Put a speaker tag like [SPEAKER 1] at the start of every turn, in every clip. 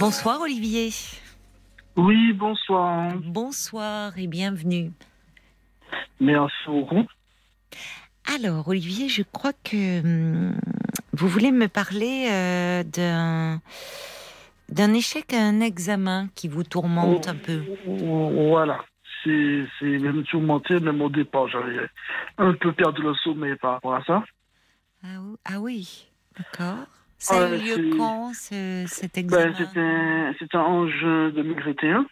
[SPEAKER 1] Bonsoir Olivier.
[SPEAKER 2] Oui, bonsoir.
[SPEAKER 1] Bonsoir et bienvenue.
[SPEAKER 2] Merci beaucoup.
[SPEAKER 1] Alors Olivier, je crois que hum, vous voulez me parler euh, d'un d'un échec à un examen qui vous tourmente un peu.
[SPEAKER 2] Voilà. C'est même tourmenté, même au départ, j'avais un peu perdu le sommeil par rapport à ça.
[SPEAKER 1] Ah, ah oui, d'accord. Ça a eu lieu quand ce- cet
[SPEAKER 2] Ben,
[SPEAKER 1] examen
[SPEAKER 2] c'était c'était en juin 2021.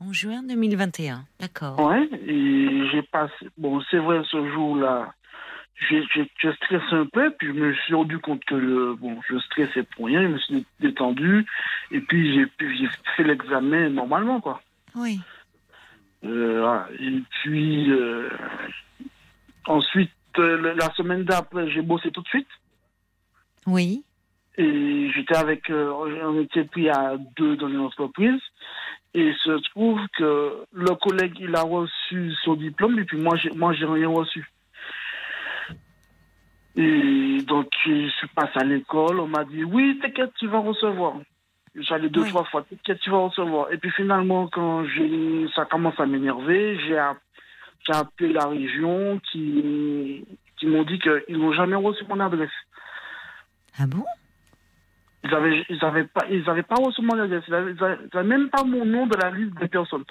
[SPEAKER 1] En juin 2021, d'accord.
[SPEAKER 2] Ouais. Et j'ai passé. Bon, c'est vrai, ce jour-là, j'ai stressé un peu, puis je me suis rendu compte que le, bon, je stressais pour rien, je me suis détendu, et puis j'ai fait l'examen normalement, quoi.
[SPEAKER 1] Oui,
[SPEAKER 2] Euh. Et puis, euh, ensuite, euh, la semaine d'après, j'ai bossé tout de suite.
[SPEAKER 1] Oui,
[SPEAKER 2] Et j'étais avec, euh, on était pris à deux dans une entreprise. Et il se trouve que le collègue, il a reçu son diplôme, et puis moi, j'ai, moi, j'ai rien reçu. Et donc, je suis passé à l'école, on m'a dit, oui, t'inquiète, tu vas recevoir. J'allais deux,
[SPEAKER 1] Oui.
[SPEAKER 2] trois fois, t'inquiète, tu vas recevoir. Et puis finalement, quand j'ai, ça commence à m'énerver, j'ai appelé la région qui, qui m'ont dit qu'ils n'ont jamais reçu mon adresse.
[SPEAKER 1] Ah bon?
[SPEAKER 2] Ils avaient, ils avaient pas, ils avaient pas reçu mon adresse. Ils avaient, ils avaient- ils avaient même pas mon nom de la liste des personnes.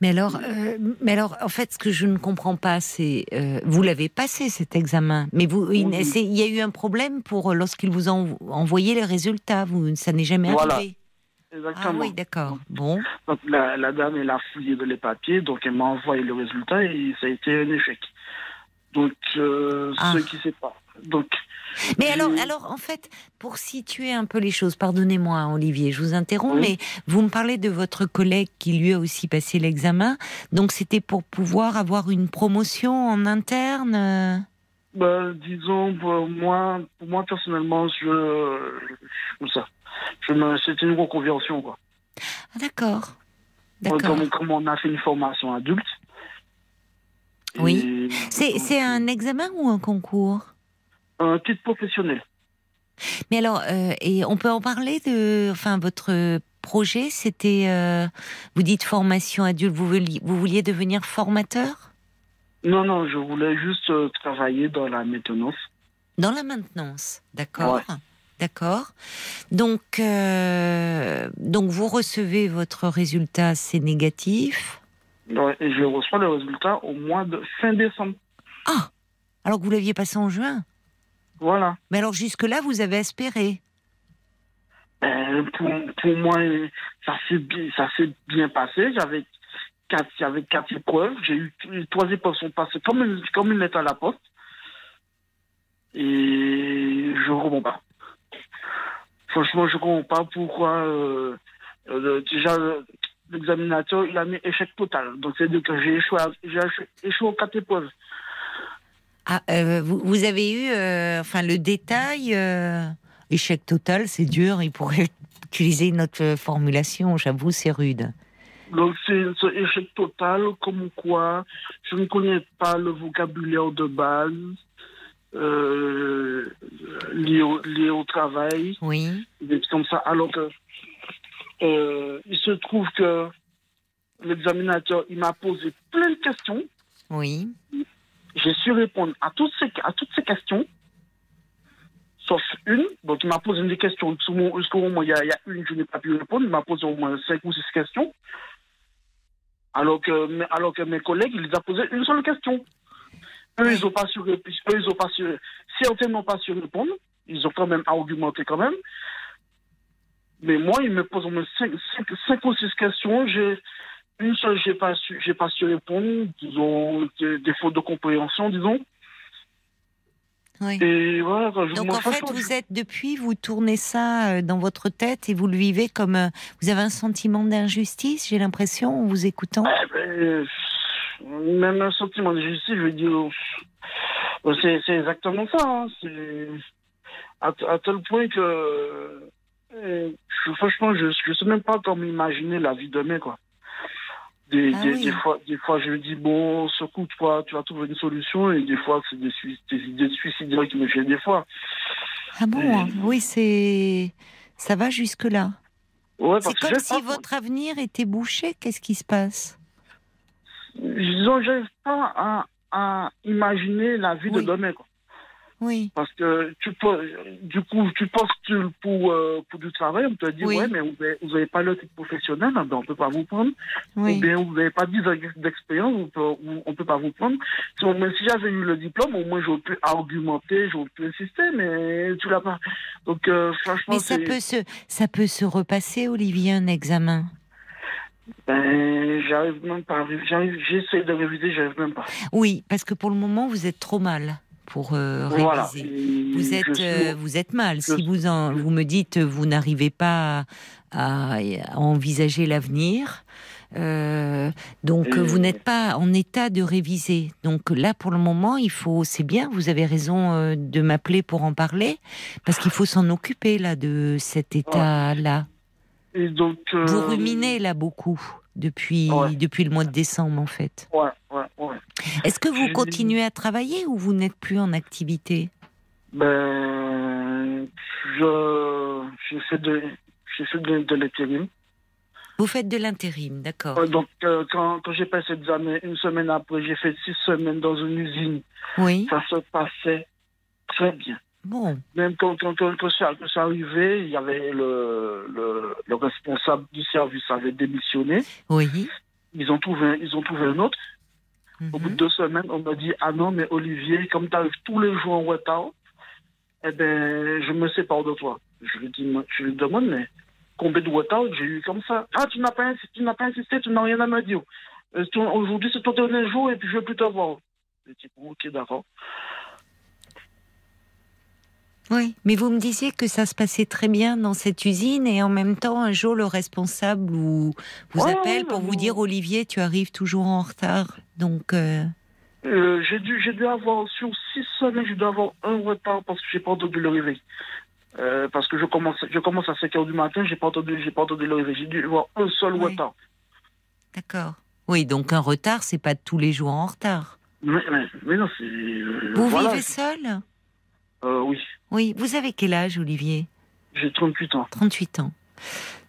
[SPEAKER 1] Mais alors, euh, mais alors, en fait, ce que je ne comprends pas, c'est euh, vous l'avez passé cet examen, mais vous, il,
[SPEAKER 2] Oui.
[SPEAKER 1] c'est- il y a eu un problème pour euh, lorsqu'ils vous ont envoyé les résultats. Vous, ça n'est jamais
[SPEAKER 2] Voilà.
[SPEAKER 1] arrivé. Ah
[SPEAKER 2] Exactement.
[SPEAKER 1] oui, d'accord. Bon,
[SPEAKER 2] Donc la, la dame, elle a fouillé de les papiers, donc elle m'a envoyé le résultat et ça a été un échec. Donc, euh,
[SPEAKER 1] Ah.
[SPEAKER 2] ce qui s'est pas. Donc,
[SPEAKER 1] mais alors, alors, en fait, pour situer un peu les choses, pardonnez-moi, Olivier, je vous interromps,
[SPEAKER 2] Oui.
[SPEAKER 1] mais vous me parlez de votre collègue qui lui a aussi passé l'examen. Donc, c'était pour pouvoir avoir une promotion en interne. euh?
[SPEAKER 2] Ben, disons, pour moi, pour moi personnellement, je, comme ça. Je c'était une reconversion, quoi.
[SPEAKER 1] Ah, d'accord.
[SPEAKER 2] Comme, comme on a fait une formation adulte.
[SPEAKER 1] Oui.
[SPEAKER 2] Et
[SPEAKER 1] C'est un examen ou un concours?
[SPEAKER 2] Un titre professionnel.
[SPEAKER 1] Mais alors, euh, et on peut en parler de, enfin, votre projet, c'était, euh, vous dites formation adulte, vous vouliez, vous vouliez devenir formateur?
[SPEAKER 2] Non, non, je voulais juste euh, travailler dans la maintenance.
[SPEAKER 1] dans la maintenance, d'accord,
[SPEAKER 2] Ouais.
[SPEAKER 1] d'accord. Donc, donc vous recevez votre résultat, c'est négatif?
[SPEAKER 2] Ouais, et je reçois le résultat au mois de fin décembre.
[SPEAKER 1] Ah, alors que vous l'aviez passé en juin?
[SPEAKER 2] Voilà.
[SPEAKER 1] Mais alors jusque là, vous avez espéré.
[SPEAKER 2] Euh, pour, pour moi, ça s'est bien, passé. J'avais quatre, quatre épreuves. J'ai eu les trois épreuves sont passées comme une, comme une lettre à la poste. Et je ne comprends pas. Franchement, je ne comprends pas pourquoi. euh, euh, déjà, le- l'examinateur, il a mis échec total. Donc, c'est-à-dire que j'ai échoué, à- j'ai échoué, échoué aux quatre épreuves.
[SPEAKER 1] Ah, euh, vous, vous avez eu, euh, enfin, le détail. euh, échec total, c'est dur. Il pourrait utiliser une autre euh, formulation. J'avoue, c'est rude.
[SPEAKER 2] Donc, c'est ce échec total, comme quoi je ne connais pas le vocabulaire de base euh, lié, au, lié au travail,
[SPEAKER 1] Oui.
[SPEAKER 2] des comme ça. Alors que euh, il se trouve que l'examinateur, il m'a posé plein de questions.
[SPEAKER 1] Oui.
[SPEAKER 2] J'ai su répondre à toutes ces, à toutes ces questions, sauf une. Donc, il m'a posé des questions. Jusqu'au moment, il y, il y a une, je n'ai pas pu répondre. Il m'a posé au moins cinq ou six questions. Alors que, alors que mes collègues, ils ont posé une seule question. Eux, ils n'ont pas su, rép- eux, ils ont pas su, certains n'ont pas su répondre. Ils ont quand même argumenté quand même. Mais moi, ils me posent au moins cinq, cinq, cinq ou six questions. J'ai, une seule, j'ai pas su, j'ai pas su répondre. Disons, des, des fautes de compréhension, disons.
[SPEAKER 1] Oui.
[SPEAKER 2] Et voilà, je
[SPEAKER 1] Donc en fait, vous êtes depuis, vous tournez ça euh, dans votre tête et vous le vivez comme euh, vous avez un sentiment d'injustice. J'ai l'impression en vous écoutant.
[SPEAKER 2] Eh ben, même un sentiment de justice, je veux dire, euh, c'est, exactement ça. hein. C'est à, à tel point que, euh, je- franchement, je ne sais même pas comment imaginer la vie demain, quoi. Des,
[SPEAKER 1] Ah
[SPEAKER 2] des,
[SPEAKER 1] oui.
[SPEAKER 2] des fois, des fois, je me dis, bon, secoue toi, tu vas trouver une solution, et des fois, c'est des, des idées suicidaires qui me viennent des fois.
[SPEAKER 1] Ah bon
[SPEAKER 2] Et-.
[SPEAKER 1] Oui, c'est Ça va jusque-là
[SPEAKER 2] Ouais,
[SPEAKER 1] C'est comme si
[SPEAKER 2] pas-
[SPEAKER 1] votre avenir était bouché. Qu'est-ce qui se passe?
[SPEAKER 2] Disons, j'arrive pas à, à imaginer la vie
[SPEAKER 1] Oui.
[SPEAKER 2] de demain. Quoi.
[SPEAKER 1] Oui.
[SPEAKER 2] Parce que tu peux, du coup, tu postules pour, euh, pour du travail, on te dit,
[SPEAKER 1] Oui.
[SPEAKER 2] ouais, mais vous n'avez pas le titre professionnel, ben on ne peut pas vous prendre. Ou
[SPEAKER 1] Oui.
[SPEAKER 2] bien vous n'avez pas 10 ans d'expérience, on on peut pas vous prendre. Si, mais si j'avais eu le diplôme, au moins j'aurais pu argumenter, j'aurais pu insister, mais tu l'as pas. Donc, euh, franchement,
[SPEAKER 1] Mais ça peut se, ça peut se repasser, Olivier, un examen?
[SPEAKER 2] ben, j'arrive même pas, j'essaie de réviser, j'arrive même pas.
[SPEAKER 1] Oui, parce que pour le moment, vous êtes trop mal pour euh, réviser.
[SPEAKER 2] Voilà. Et
[SPEAKER 1] Vous
[SPEAKER 2] je
[SPEAKER 1] êtes,
[SPEAKER 2] suis-
[SPEAKER 1] euh, vous êtes mal.
[SPEAKER 2] je-
[SPEAKER 1] Si vous en, vous me dites, vous n'arrivez pas à, à envisager l'avenir, euh, donc
[SPEAKER 2] Et-
[SPEAKER 1] vous n'êtes pas en état de réviser. Donc là, pour le moment, il faut, c'est bien. Vous avez raison euh, de m'appeler pour en parler, parce qu'il faut s'en occuper là de cet état-là.
[SPEAKER 2] Et donc, euh,
[SPEAKER 1] Vous ruminez là beaucoup depuis
[SPEAKER 2] Ouais.
[SPEAKER 1] depuis le mois de décembre en fait.
[SPEAKER 2] Ouais, ouais, ouais.
[SPEAKER 1] Est-ce que vous
[SPEAKER 2] Je-
[SPEAKER 1] continuez à travailler ou vous n'êtes plus en activité?
[SPEAKER 2] Ben, je, fait de, de, de l'intérim.
[SPEAKER 1] Vous faites de l'intérim, d'accord.
[SPEAKER 2] Donc, euh, quand, quand j'ai passé l'examen, une semaine après, j'ai fait six semaines dans une usine.
[SPEAKER 1] Oui.
[SPEAKER 2] Ça se passait très bien.
[SPEAKER 1] Bon.
[SPEAKER 2] Même quand, quand, quand, quand arrivait, il y avait le, le, le responsable du service avait démissionné.
[SPEAKER 1] Oui.
[SPEAKER 2] Ils ont trouvé, un- ils ont trouvé un autre. Au bout de
[SPEAKER 1] Mhm.
[SPEAKER 2] deux semaines, on m'a dit Ah non, mais Olivier, comme tu arrives tous les jours en retard, eh ben, je me sépare de toi. Je lui, dis, je lui demande Mais combien de retard j'ai eu comme ça? Ah, tu n'as pas, insisté, tu n'as pas insisté, tu n'as rien à me dire. Euh, Aujourd'hui, c'est ton dernier jour et puis je veux plus te voir. Je dis Bon, Ok, d'accord.
[SPEAKER 1] Oui. Mais vous me disiez que ça se passait très bien dans cette usine et en même temps, un jour, le responsable vous, vous
[SPEAKER 2] Ouais,
[SPEAKER 1] appelle pour vous dire Olivier, tu arrives toujours en retard. Donc, euh,
[SPEAKER 2] Euh, j'ai dû, j'ai dû avoir, sur six semaines, j'ai dû avoir un retard parce que j'ai pas entendu le réveil. Euh, parce que je commence, je commence à 5 heures du matin, j'ai pas entendu, j'ai pas entendu le réveil. J'ai dû avoir un seul retard.
[SPEAKER 1] d'accord. Oui, donc un retard, c'est pas tous les jours en retard.
[SPEAKER 2] Mais, mais, mais non, c'est.
[SPEAKER 1] Vous
[SPEAKER 2] voilà.
[SPEAKER 1] vivez seul?
[SPEAKER 2] Euh, Oui,
[SPEAKER 1] Oui. Vous avez quel âge, Olivier?
[SPEAKER 2] J'ai 38 ans.
[SPEAKER 1] 38 ans.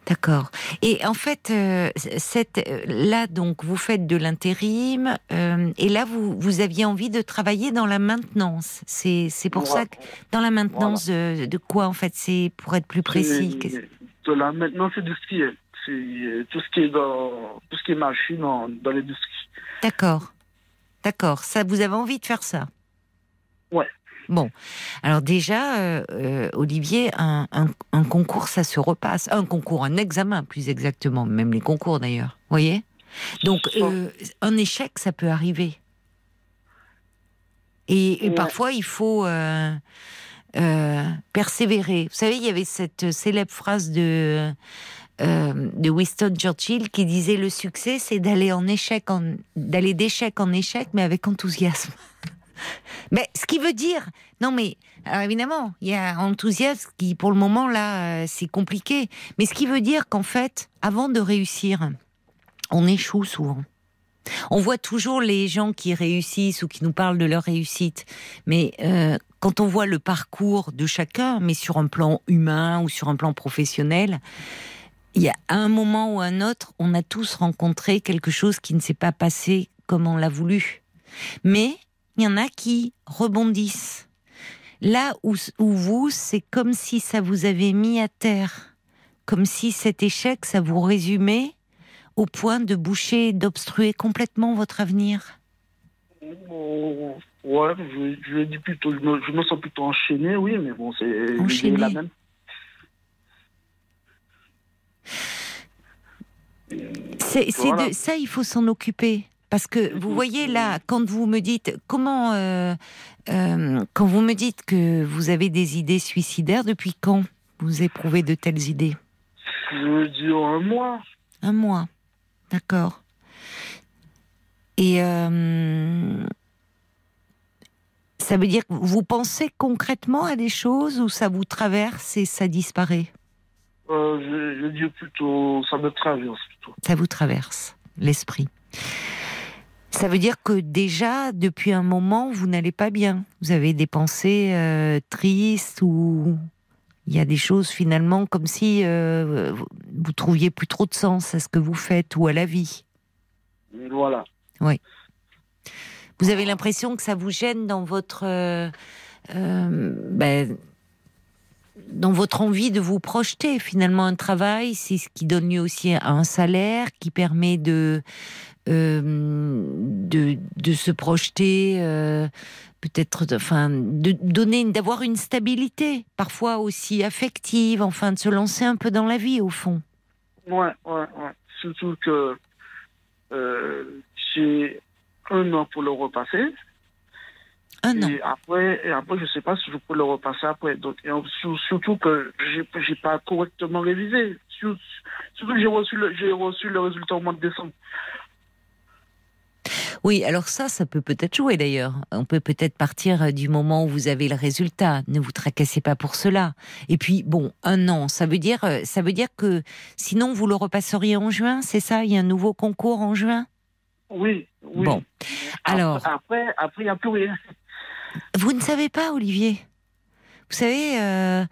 [SPEAKER 1] D'accord. Et en fait, euh, cette, euh, là, donc, vous faites de l'intérim, euh, et là, vous, vous aviez envie de travailler dans la maintenance. C'est, c'est pour ça que, dans la maintenance de, de quoi, en fait C'est pour être plus précis.
[SPEAKER 2] De là, maintenant, c'est du ski. hein. C'est tout ce qui est dans tout ce qui est machine dans, dans l'industrie.
[SPEAKER 1] D'accord. D'accord. Ça, vous avez envie de faire ça?
[SPEAKER 2] Ouais.
[SPEAKER 1] Bon. Alors déjà, euh, euh, Olivier, un, un- un concours, ça se repasse. Un concours, un examen, plus exactement. Même les concours, d'ailleurs. voyez? Donc, euh, un échec, ça peut arriver. Et, et
[SPEAKER 2] Ouais.
[SPEAKER 1] parfois, il faut euh, persévérer. Vous savez, il y avait cette célèbre phrase de, euh, de Winston Churchill qui disait le succès, c'est d'aller en échec, en, d'aller d'échec en échec, mais avec enthousiasme. mais ce qui veut dire, non mais, alors évidemment, il y a enthousiasme qui, pour le moment là, euh, c'est compliqué. Mais ce qui veut dire qu'en fait, avant de réussir, on échoue souvent. On voit toujours les gens qui réussissent ou qui nous parlent de leur réussite, mais euh, quand on voit le parcours de chacun, mais sur un plan humain ou sur un plan professionnel, il y a un moment ou un autre, on a tous rencontré quelque chose qui ne s'est pas passé comme on l'a voulu. Mais il y en a qui rebondissent. Là où, où vous, c'est comme si ça vous avait mis à terre, comme si cet échec, ça vous résumait au point de boucher, d'obstruer complètement votre avenir.
[SPEAKER 2] Oh, ouais, je, je dis plutôt, je me, je me sens plutôt enchaîné, oui, mais bon, c'est
[SPEAKER 1] Enchaîné.
[SPEAKER 2] la même.
[SPEAKER 1] C'est, c'est
[SPEAKER 2] Voilà.
[SPEAKER 1] de ça, il faut s'en occuper. Parce que vous voyez là, quand vous me dites comment, euh, euh, quand vous me dites que vous avez des idées suicidaires, depuis quand vous éprouvez de telles idées?
[SPEAKER 2] Je veux dire un mois.
[SPEAKER 1] Un mois, d'accord. Et euh, ça veut dire que vous pensez concrètement à des choses ou ça vous traverse et ça disparaît?
[SPEAKER 2] Je, je dis plutôt, ça me traverse plutôt.
[SPEAKER 1] Ça vous traverse l'esprit. Ça veut dire que déjà, depuis un moment, vous n'allez pas bien. Vous avez des pensées euh, tristes ou Il y a des choses finalement comme si euh, vous trouviez plus trop de sens à ce que vous faites ou à la vie.
[SPEAKER 2] Voilà.
[SPEAKER 1] Oui. Vous avez l'impression que ça vous gêne dans votre euh, euh, ben, dans votre envie de vous projeter. Finalement, un travail, c'est ce qui donne lieu aussi à un salaire, qui permet de de, de, se projeter, peut-être, enfin, de donner, d'avoir une stabilité, parfois aussi affective, enfin, de se lancer un peu dans la vie au fond.
[SPEAKER 2] Ouais, ouais, ouais. Surtout que euh, j'ai un an pour le repasser.
[SPEAKER 1] Un an.
[SPEAKER 2] Et après, et après, je sais pas si je peux le repasser après. Donc, surtout que j'ai, j'ai pas correctement révisé. Surtout que j'ai reçu le, reçu le résultat au mois de décembre.
[SPEAKER 1] Oui, alors ça, ça peut peut-être jouer d'ailleurs. On peut peut-être partir du moment où vous avez le résultat. Ne vous tracassez pas pour cela. Et puis, bon, un an, ça veut dire, ça veut dire que sinon vous le repasseriez en juin, c'est ça? Il y a un nouveau concours en juin?
[SPEAKER 2] Oui, oui.
[SPEAKER 1] Bon, alors.
[SPEAKER 2] Après, après, il n'y a plus rien.
[SPEAKER 1] Vous ne savez pas, Olivier vous savez, euh,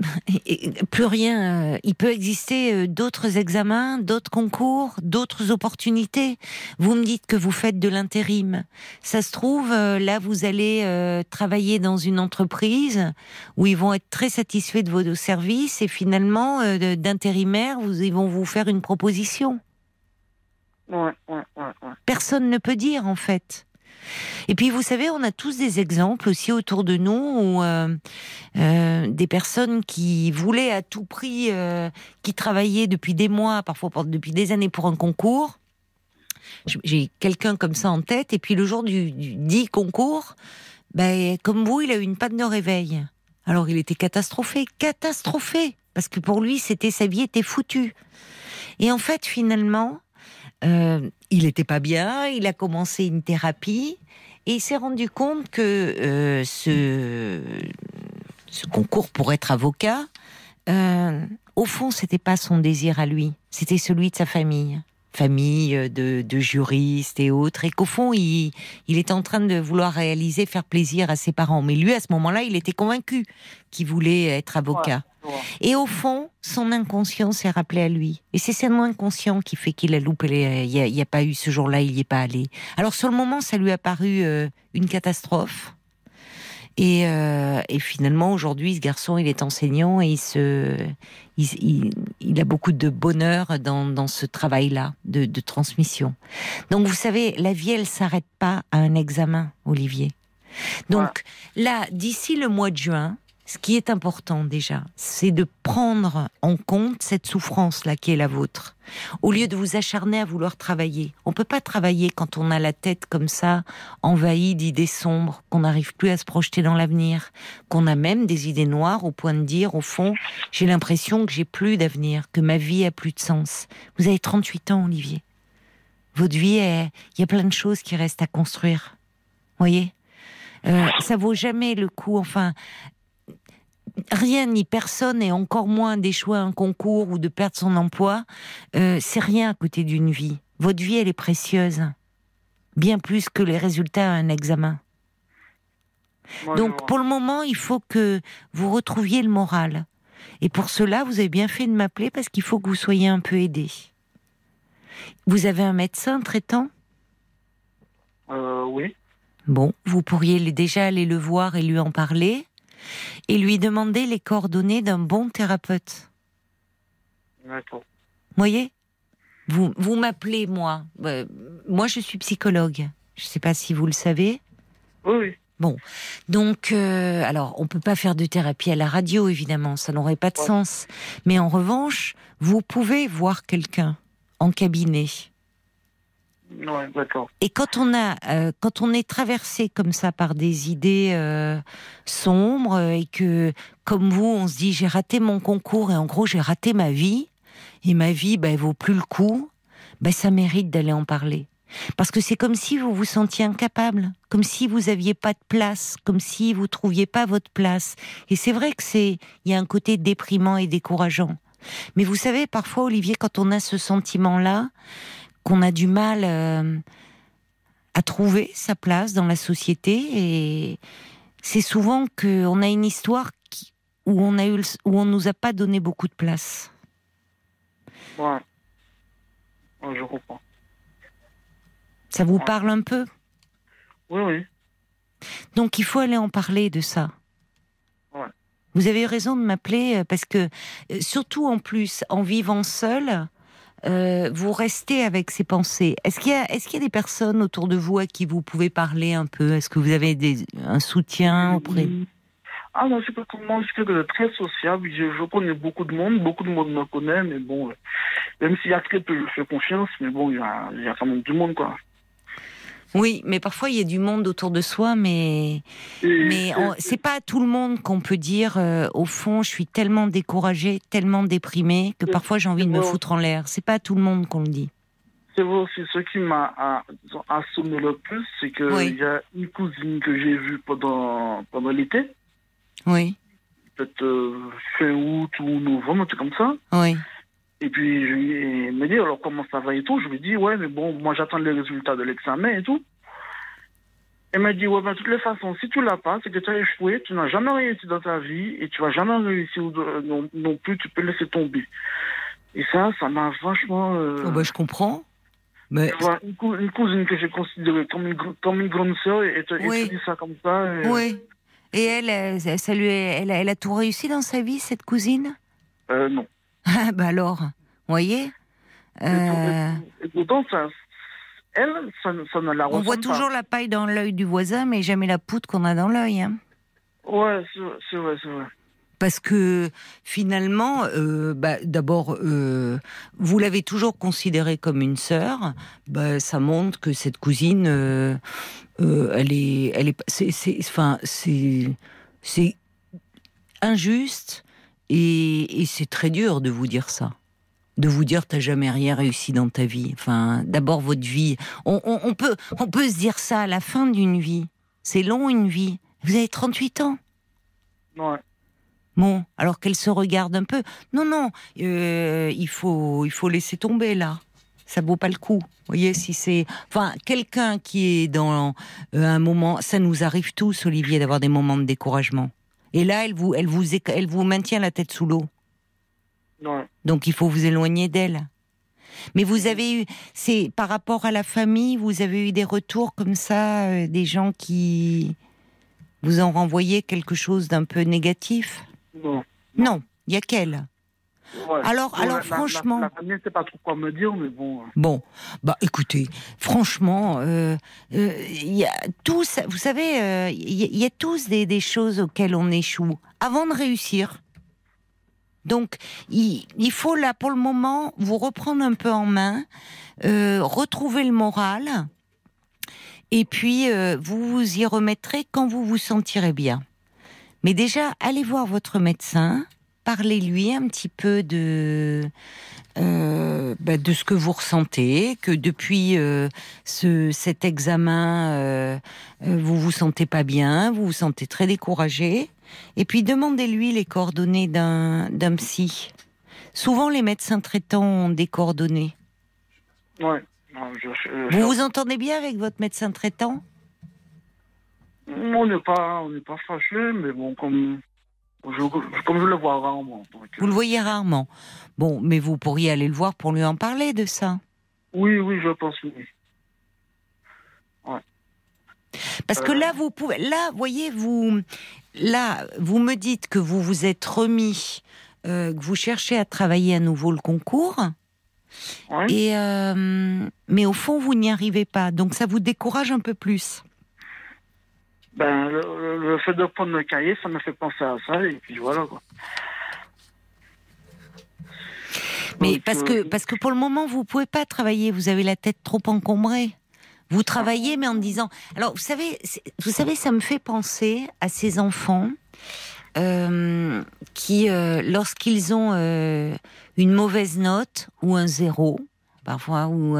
[SPEAKER 1] plus rien. Euh, il peut exister euh, d'autres examens, d'autres concours, d'autres opportunités. Vous me dites que vous faites de l'intérim. Ça se trouve, là, vous allez travailler dans une entreprise où ils vont être très satisfaits de vos services et finalement, d'intérimaire, ils vont vous faire une proposition. Personne ne peut dire, en fait. Et puis, vous savez, on a tous des exemples aussi autour de nous où euh, euh, des personnes qui voulaient à tout prix, euh, qui travaillaient depuis des mois, parfois depuis des années pour un concours. J'ai quelqu'un comme ça en tête, et puis le jour du, dit concours, ben, comme vous, il a eu une panne de réveil. Alors il était catastrophé, catastrophé, parce que pour lui, c'était sa vie était foutue. Et en fait, finalement, euh, il n'était pas bien, il a commencé une thérapie et il s'est rendu compte que euh, ce, concours pour être avocat, euh, au fond, c'était pas son désir à lui, c'était celui de sa famille famille de, de, juristes et autres, et qu'au fond, il, il est en train de vouloir réaliser, faire plaisir à ses parents. Mais lui, à ce moment-là, il était convaincu qu'il voulait être avocat. Et au fond, son inconscient s'est rappelé à lui. Et c'est seulement inconscient qui fait qu'il a loupé. Il n'y a, pas eu ce jour-là, il n'y est pas allé. Alors sur le moment, ça lui a paru euh, une catastrophe. Et, euh, et finalement, aujourd'hui, ce garçon, il est enseignant et il, se, il, il, a beaucoup de bonheur dans, dans ce travail-là de, de, transmission. Donc, vous savez, la vie, elle s'arrête pas à un examen, Olivier. Donc, là, d'ici le mois de juin, ce qui est important déjà, c'est de prendre en compte cette souffrance-là qui est la vôtre. Au lieu de vous acharner à vouloir travailler. On peut pas travailler quand on a la tête comme ça, envahie d'idées sombres, qu'on n'arrive plus à se projeter dans l'avenir, qu'on a même des idées noires au point de dire, au fond, j'ai l'impression que j'ai plus d'avenir, que ma vie a plus de sens. Vous avez 38 ans, Olivier. Votre vie, il y a plein de choses qui restent à construire. Voyez? Euh, ça vaut jamais le coup. Enfin, rien ni personne, et encore moins d'échouer un concours ou de perdre son emploi, euh, c'est rien à côté d'une vie. Votre vie, elle est précieuse. Bien plus que les résultats à un examen. Donc, pour le moment, il faut que vous retrouviez le moral. Et pour cela, vous avez bien fait de m'appeler parce qu'il faut que vous soyez un peu aidé. Vous avez un médecin traitant?
[SPEAKER 2] Euh, Oui.
[SPEAKER 1] Bon, vous pourriez déjà aller le voir et lui en parler et lui demander les coordonnées d'un bon thérapeute.
[SPEAKER 2] D'accord.
[SPEAKER 1] Vous voyez? Vous, vous m'appelez, moi. Euh, moi, je suis psychologue. Je ne sais pas si vous le savez.
[SPEAKER 2] Oui.
[SPEAKER 1] Bon, donc, euh, alors, on peut pas faire de thérapie à la radio, évidemment, ça n'aurait pas de sens. Mais en revanche, vous pouvez voir quelqu'un en cabinet et quand on a, euh, quand on est traversé comme ça par des idées euh, sombres et que, comme vous, on se dit j'ai raté mon concours et en gros j'ai raté ma vie et ma vie, bah, elle vaut plus le coup, bah, ça mérite d'aller en parler. Parce que c'est comme si vous vous sentiez incapable, comme si vous aviez pas de place, comme si vous trouviez pas votre place. Et c'est vrai que c'est, il y a un côté déprimant et décourageant. Mais vous savez, parfois, Olivier, quand on a ce sentiment-là, qu'on a du mal euh, à trouver sa place dans la société et c'est souvent qu'on a une histoire où on a eu, où on nous a pas donné beaucoup de place.
[SPEAKER 2] Ouais. je comprends.
[SPEAKER 1] Ça vous parle un peu?
[SPEAKER 2] Oui, oui.
[SPEAKER 1] Donc il faut aller en parler de ça.
[SPEAKER 2] Ouais.
[SPEAKER 1] Vous avez raison de m'appeler euh, parce que, euh, surtout en plus, en vivant seul, euh, vous restez avec ces pensées. Est-ce qu'il y, a, des personnes autour de vous à qui vous pouvez parler un peu? Est-ce que vous avez un soutien auprès?
[SPEAKER 2] Ah non, c'est le monde, je suis très sociable. Je, connais beaucoup de monde, beaucoup de monde me connaît, mais bon, même s'il y a très peu, je fais confiance, mais bon, il y a, il y a quand même du monde, quoi.
[SPEAKER 1] Oui, mais parfois il y a du monde autour de soi, mais mais c'est pas à tout le monde qu'on peut dire euh, au fond, je suis tellement découragé, tellement déprimé que parfois j'ai envie de me foutre en l'air. C'est pas à tout le monde qu'on le dit.
[SPEAKER 2] C'est vrai aussi, ce qui m'a assommé le plus, c'est qu'il y a une cousine que j'ai vue pendant pendant l'été.
[SPEAKER 1] Oui.
[SPEAKER 2] Peut-être euh, fin août ou novembre, un truc comme ça.
[SPEAKER 1] Oui.
[SPEAKER 2] Et puis, lui me dit, alors comment ça va et tout? Je lui dis, ouais, mais bon, moi j'attends les résultats de l'examen et tout. Elle m'a dit, ouais, ben, de toutes les façons, si tu l'as pas, c'est que tu as échoué, tu n'as jamais réussi dans ta vie et tu vas jamais réussir non, non plus, tu peux laisser tomber. Et ça, ça m'a vachement. Euh...
[SPEAKER 1] Oh bah, je comprends. Mais...
[SPEAKER 2] une, cousine que j'ai considérée comme une, comme une grande sœur et, tu dis ça comme ça.
[SPEAKER 1] Oui. Et elle, ça lui, elle, elle a tout réussi dans sa vie, cette cousine?
[SPEAKER 2] Euh, Non.
[SPEAKER 1] Ah, bah alors, vous voyez
[SPEAKER 2] euh... et, pourtant, ça, elle, ça, ça ne la
[SPEAKER 1] On voit toujours la paille dans l'œil du voisin, mais jamais la poudre qu'on a dans l'œil. Hein.
[SPEAKER 2] Ouais, c'est vrai, c'est vrai.
[SPEAKER 1] Parce que finalement, euh, bah, d'abord, euh, vous l'avez toujours considérée comme une sœur. Bah, ça montre que cette cousine, euh elle est, elle est, c'est, enfin, c'est, c'est injuste et, c'est très dur de vous dire ça. De vous dire t'as jamais rien réussi dans ta vie. Enfin, d'abord votre vie. On, peut, on peut se dire ça à la fin d'une vie. C'est long une vie. Vous avez 38 ans.
[SPEAKER 2] Ouais.
[SPEAKER 1] Bon, alors qu'elle se regarde un peu. Non, non, euh, il faut, il faut laisser tomber là. Ça vaut pas le coup. Vous voyez, si c'est, enfin, quelqu'un qui est dans euh, un moment, ça nous arrive tous, Olivier, d'avoir des moments de découragement. Et là, elle vous, elle vous, elle vous maintient la tête sous l'eau. Donc il faut vous éloigner d'elle. Mais vous avez eu, c'est par rapport à la famille, vous avez eu des retours comme ça, euh, des gens qui vous ont renvoyé quelque chose d'un peu négatif?
[SPEAKER 2] Non.
[SPEAKER 1] Non, il y a qu'elle. Alors, alors franchement.
[SPEAKER 2] La, famille ne sait pas trop quoi me dire, mais bon. Euh.
[SPEAKER 1] Bon, bah écoutez, franchement, euh, euh, il y a tous, vous savez, il y, a tous des, des, choses auxquelles on échoue avant de réussir. Donc, il, il, faut là, pour le moment, vous reprendre un peu en main, retrouver le moral, et puis vous vous y remettrez quand vous vous sentirez bien. Mais déjà, allez voir votre médecin parlez-lui un petit peu de euh, bah, de ce que vous ressentez, que depuis euh, ce, cet examen, euh, vous vous sentez pas bien, vous vous sentez très découragé, et puis demandez-lui les coordonnées d'un d'un psy. Souvent, les médecins traitants ont des coordonnées.
[SPEAKER 2] Ouais.
[SPEAKER 1] vous vous entendez bien avec votre médecin traitant?
[SPEAKER 2] On n'est pas, on n'est pas fâchés, mais bon, comme comme je le vois rarement.
[SPEAKER 1] Vous le voyez rarement. Bon, mais vous pourriez aller le voir pour lui en parler de ça.
[SPEAKER 2] Oui, oui, je pense oui.
[SPEAKER 1] Parce que là, vous pouvez, là, voyez, vous, là, vous me dites que vous vous êtes remis, euh, que vous cherchez à travailler à nouveau le concours. Et euh, mais au fond, vous n'y arrivez pas. Donc ça vous décourage un peu plus
[SPEAKER 2] ben, le, fait de prendre le cahier, ça me fait penser à ça, et puis voilà, quoi.
[SPEAKER 1] Mais parce que, euh, parce que pour le moment, vous pouvez pas travailler, vous avez la tête trop encombrée. Vous travaillez, mais en disant. Alors, vous savez, vous savez, ça me fait penser à ces enfants euh, qui, euh, lorsqu'ils ont une mauvaise note ou un zéro, parfois, ou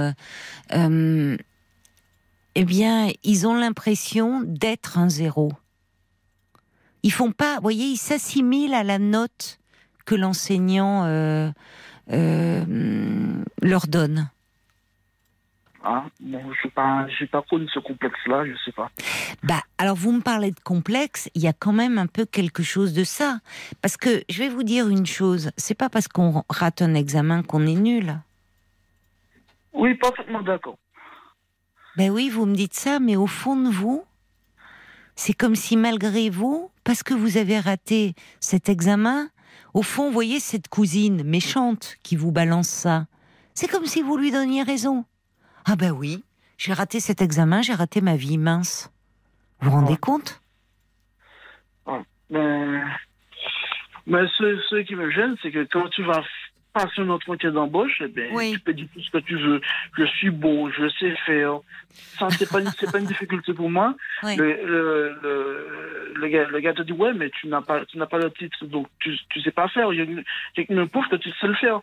[SPEAKER 1] eh bien, ils ont l'impression d'être un zéro. Ils font pas, vous voyez, ils s'assimilent à la note que l'enseignant euh, euh, leur donne.
[SPEAKER 2] Ah, bon, je n'ai pas, pas connu ce complexe-là, je ne sais pas.
[SPEAKER 1] Bah, alors vous me parlez de complexe, il y a quand même un peu quelque chose de ça. Parce que je vais vous dire une chose, c'est pas parce qu'on rate un examen qu'on est nul.
[SPEAKER 2] Oui, parfaitement d'accord.
[SPEAKER 1] Ben oui, vous me dites ça, mais au fond de vous, c'est comme si malgré vous, parce que vous avez raté cet examen, au fond, vous voyez cette cousine méchante qui vous balance ça. C'est comme si vous lui donniez raison. Ah ben oui, j'ai raté cet examen, j'ai raté ma vie mince. Vous vous rendez compte?
[SPEAKER 2] Mais, mais ce, ce, qui me gêne, c'est que quand tu vas passer un entretien d'embauche, eh ben, tu peux dire tout ce que tu veux. Je suis beau, je sais faire. Ça, c'est pas, pas une difficulté pour moi. Le, le, le, gars, le, gars, te dit, ouais, mais tu n'as pas, tu n'as pas le titre, donc tu, tu sais pas faire. Il y a me prouve que tu sais le faire.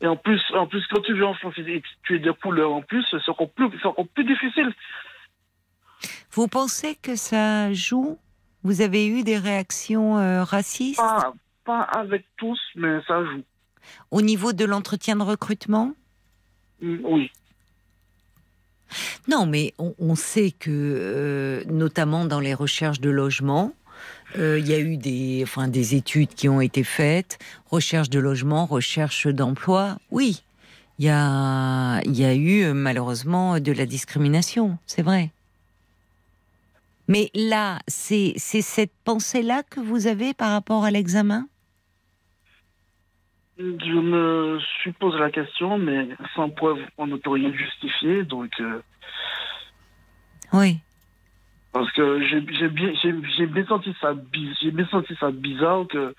[SPEAKER 2] Et en plus, en plus, quand tu veux en France et tu es de couleur en plus, c'est encore plus, encore plus difficile.
[SPEAKER 1] Vous pensez que ça joue? Vous avez eu des réactions euh, racistes?
[SPEAKER 2] Pas, pas, avec tous, mais ça joue.
[SPEAKER 1] Au niveau de l'entretien de recrutement?
[SPEAKER 2] Mm, Oui.
[SPEAKER 1] Non, mais on, on sait que, euh, notamment dans les recherches de logement, euh, il y a eu des, enfin, des études qui ont été faites, recherche de logement, recherche d'emploi. Oui, il y a, y a eu malheureusement de la discrimination, c'est vrai. Mais là, c'est cette pensée-là que vous avez par rapport à l'examen?
[SPEAKER 2] Je me suis posé la question, mais sans preuve, on ne peut rien justifier, donc. Euh,
[SPEAKER 1] oui.
[SPEAKER 2] Parce que j'ai bien, senti ça, j'ai bien senti ça bizarre que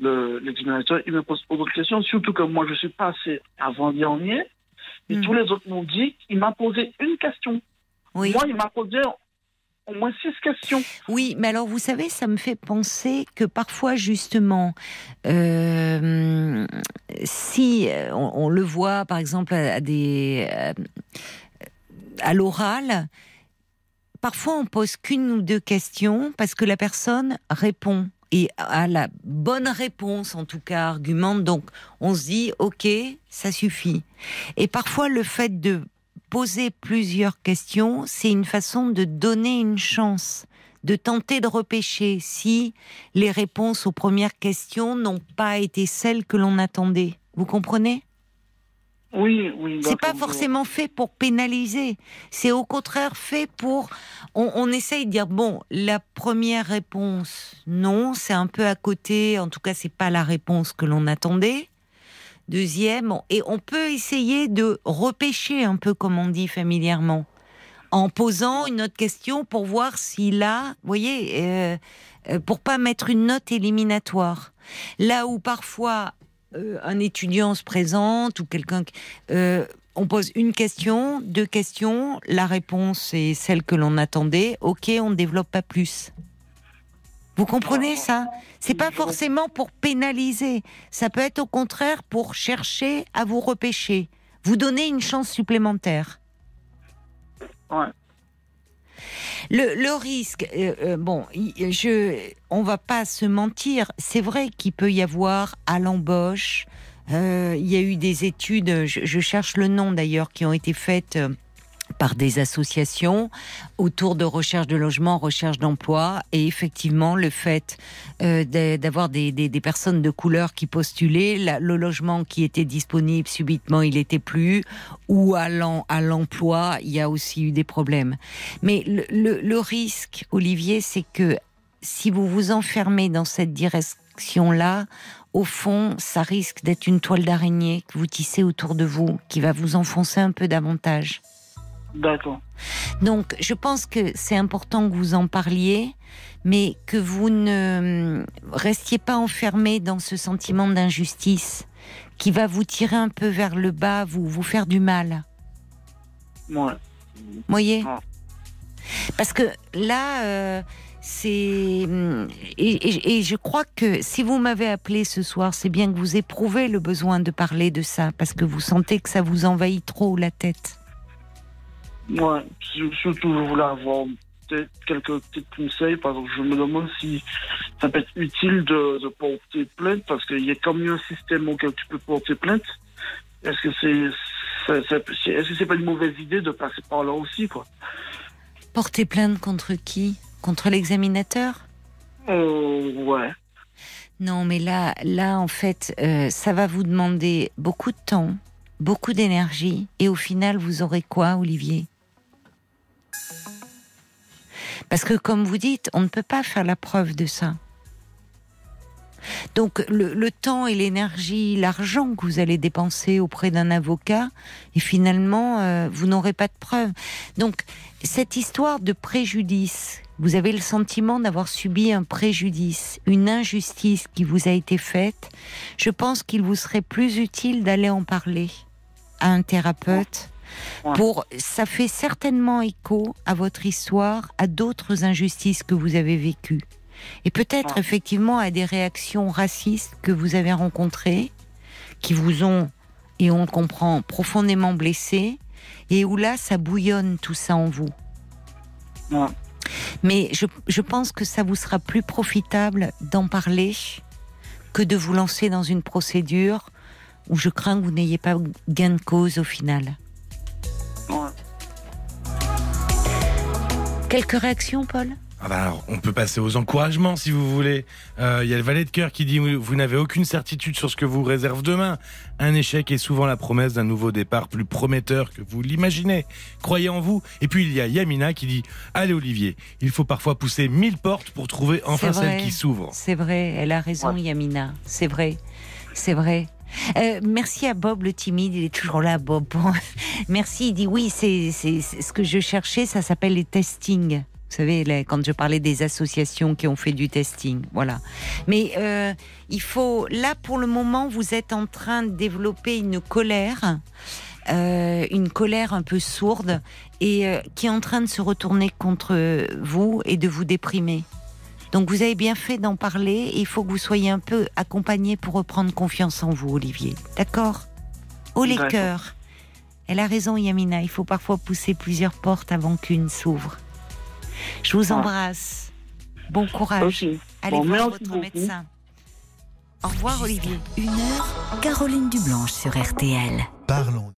[SPEAKER 2] l'examinateur il me pose autre questions, surtout que moi je suis passé avant dernier, et hmm. tous les autres m'ont dit, il m'a posé une question. Oui. Moi, il m'a posé au moins six questions.
[SPEAKER 1] Oui, mais alors vous savez, ça me fait penser que parfois justement, euh, si euh, on, le voit par exemple à euh, à l'oral, parfois on pose qu'une ou deux questions parce que la personne répond et a la bonne réponse, en tout cas argumente. Donc on se dit, ok, ça suffit. Et parfois le fait de poser plusieurs questions, c'est une façon de donner une chance, de tenter de repêcher si les réponses aux premières questions n'ont pas été celles que l'on attendait. Vous comprenez?
[SPEAKER 2] Oui, oui.
[SPEAKER 1] C'est pas forcément fait pour pénaliser. C'est au contraire fait pour. On, essaye de dire bon, la première réponse, non, c'est un peu à côté. En tout cas, c'est pas la réponse que l'on attendait. Deuxième, et on peut essayer de repêcher un peu, comme on dit familièrement, en posant une autre question pour voir s'il a, vous voyez, euh, euh, pour pas mettre une note éliminatoire. Là où parfois euh, un étudiant se présente ou quelqu'un, euh, on pose une question, deux questions, la réponse est celle que l'on attendait. Ok, on ne développe pas plus. Vous comprenez ça? C'est pas forcément pour pénaliser. Ça peut être au contraire pour chercher à vous repêcher, vous donner une chance supplémentaire.
[SPEAKER 2] Ouais.
[SPEAKER 1] Le, risque, euh, euh, bon, je, on va pas se mentir, c'est vrai qu'il peut y avoir à l'embauche, euh, il y a eu des études, je cherche le nom d'ailleurs, qui ont été faites par des associations autour de recherche de logement, recherche d'emploi. Et effectivement, le fait euh, d'avoir des, personnes de couleur qui postulaient, le logement qui était disponible subitement, il était plus, ou à l'emploi, il y a aussi eu des problèmes. Mais le, risque, Olivier, c'est que si vous vous enfermez dans cette direction-là, au fond, ça risque d'être une toile d'araignée que vous tissez autour de vous, qui va vous enfoncer un peu davantage.
[SPEAKER 2] D'accord.
[SPEAKER 1] Donc, je pense que c'est important que vous en parliez, mais que vous ne restiez pas enfermé dans ce sentiment d'injustice qui va vous tirer un peu vers le bas, vous, vous faire du mal.
[SPEAKER 2] Ouais.
[SPEAKER 1] Vous voyez Parce que là, euh, c'est. Et, et, je crois que si vous m'avez appelé ce soir, c'est bien que vous éprouvez le besoin de parler de ça, parce que vous sentez que ça vous envahit trop la tête.
[SPEAKER 2] Ouais, surtout je voulais avoir peut-être quelques petits conseils parce que je me demande si ça peut être utile de, porter plainte parce qu'il y a comme un système auquel tu peux porter plainte. Est-ce que c'est Est-ce que c'est pas une mauvaise idée de passer par là aussi, quoi?
[SPEAKER 1] Porter plainte contre qui? Contre l'examinateur?
[SPEAKER 2] Euh, Ouais.
[SPEAKER 1] Non, mais là, là, en fait, euh, ça va vous demander beaucoup de temps, beaucoup d'énergie, et au final, vous aurez quoi, Olivier? Parce que, comme vous dites, on ne peut pas faire la preuve de ça. Donc le, temps et l'énergie, l'argent que vous allez dépenser auprès d'un avocat, et finalement, euh, vous n'aurez pas de preuves. Donc cette histoire de préjudice, vous avez le sentiment d'avoir subi un préjudice, une injustice qui vous a été faite, je pense qu'il vous serait plus utile d'aller en parler à un thérapeute. Pour, ça fait certainement écho à votre histoire, à d'autres injustices que vous avez vécues et peut-être effectivement à des réactions racistes que vous avez rencontrées, qui vous ont, et on le comprend, profondément blessé, et où là, ça bouillonne tout ça en vous. Mais je, je, pense que ça vous sera plus profitable d'en parler que de vous lancer dans une procédure où je crains que vous n'ayez pas gain de cause au final. Quelques réactions, Paul?
[SPEAKER 3] Ah bah alors, on peut passer aux encouragements si vous voulez. Euh, il y a le valet de cœur qui dit vous n'avez aucune certitude sur ce que vous réserve demain. Un échec est souvent la promesse d'un nouveau départ plus prometteur que vous l'imaginez. Croyez en vous. Et puis il y a Yamina qui dit allez Olivier, il faut parfois pousser mille portes pour trouver enfin celle qui s'ouvre.
[SPEAKER 1] C'est vrai, elle a raison Yamina. C'est vrai, c'est vrai. Euh, merci à Bob le timide, il est toujours là, Bob. merci, il dit oui, c'est ce que je cherchais, ça s'appelle les testings. Vous savez, quand je parlais des associations qui ont fait du testing, voilà. Mais euh, il faut, là pour le moment, vous êtes en train de développer une colère, euh, une colère un peu sourde et qui est en train de se retourner contre vous et de vous déprimer. Donc vous avez bien fait d'en parler. il faut que vous soyez un peu accompagné pour reprendre confiance en vous, Olivier. D'accord? Au les cœurs. Elle a raison, Yamina. Il faut parfois pousser plusieurs portes avant qu'une s'ouvre. Je vous embrasse. Bon courage. Allez voir votre médecin. Au revoir Olivier.
[SPEAKER 4] Une heure, Caroline Dublanche sur RTL. Parlons.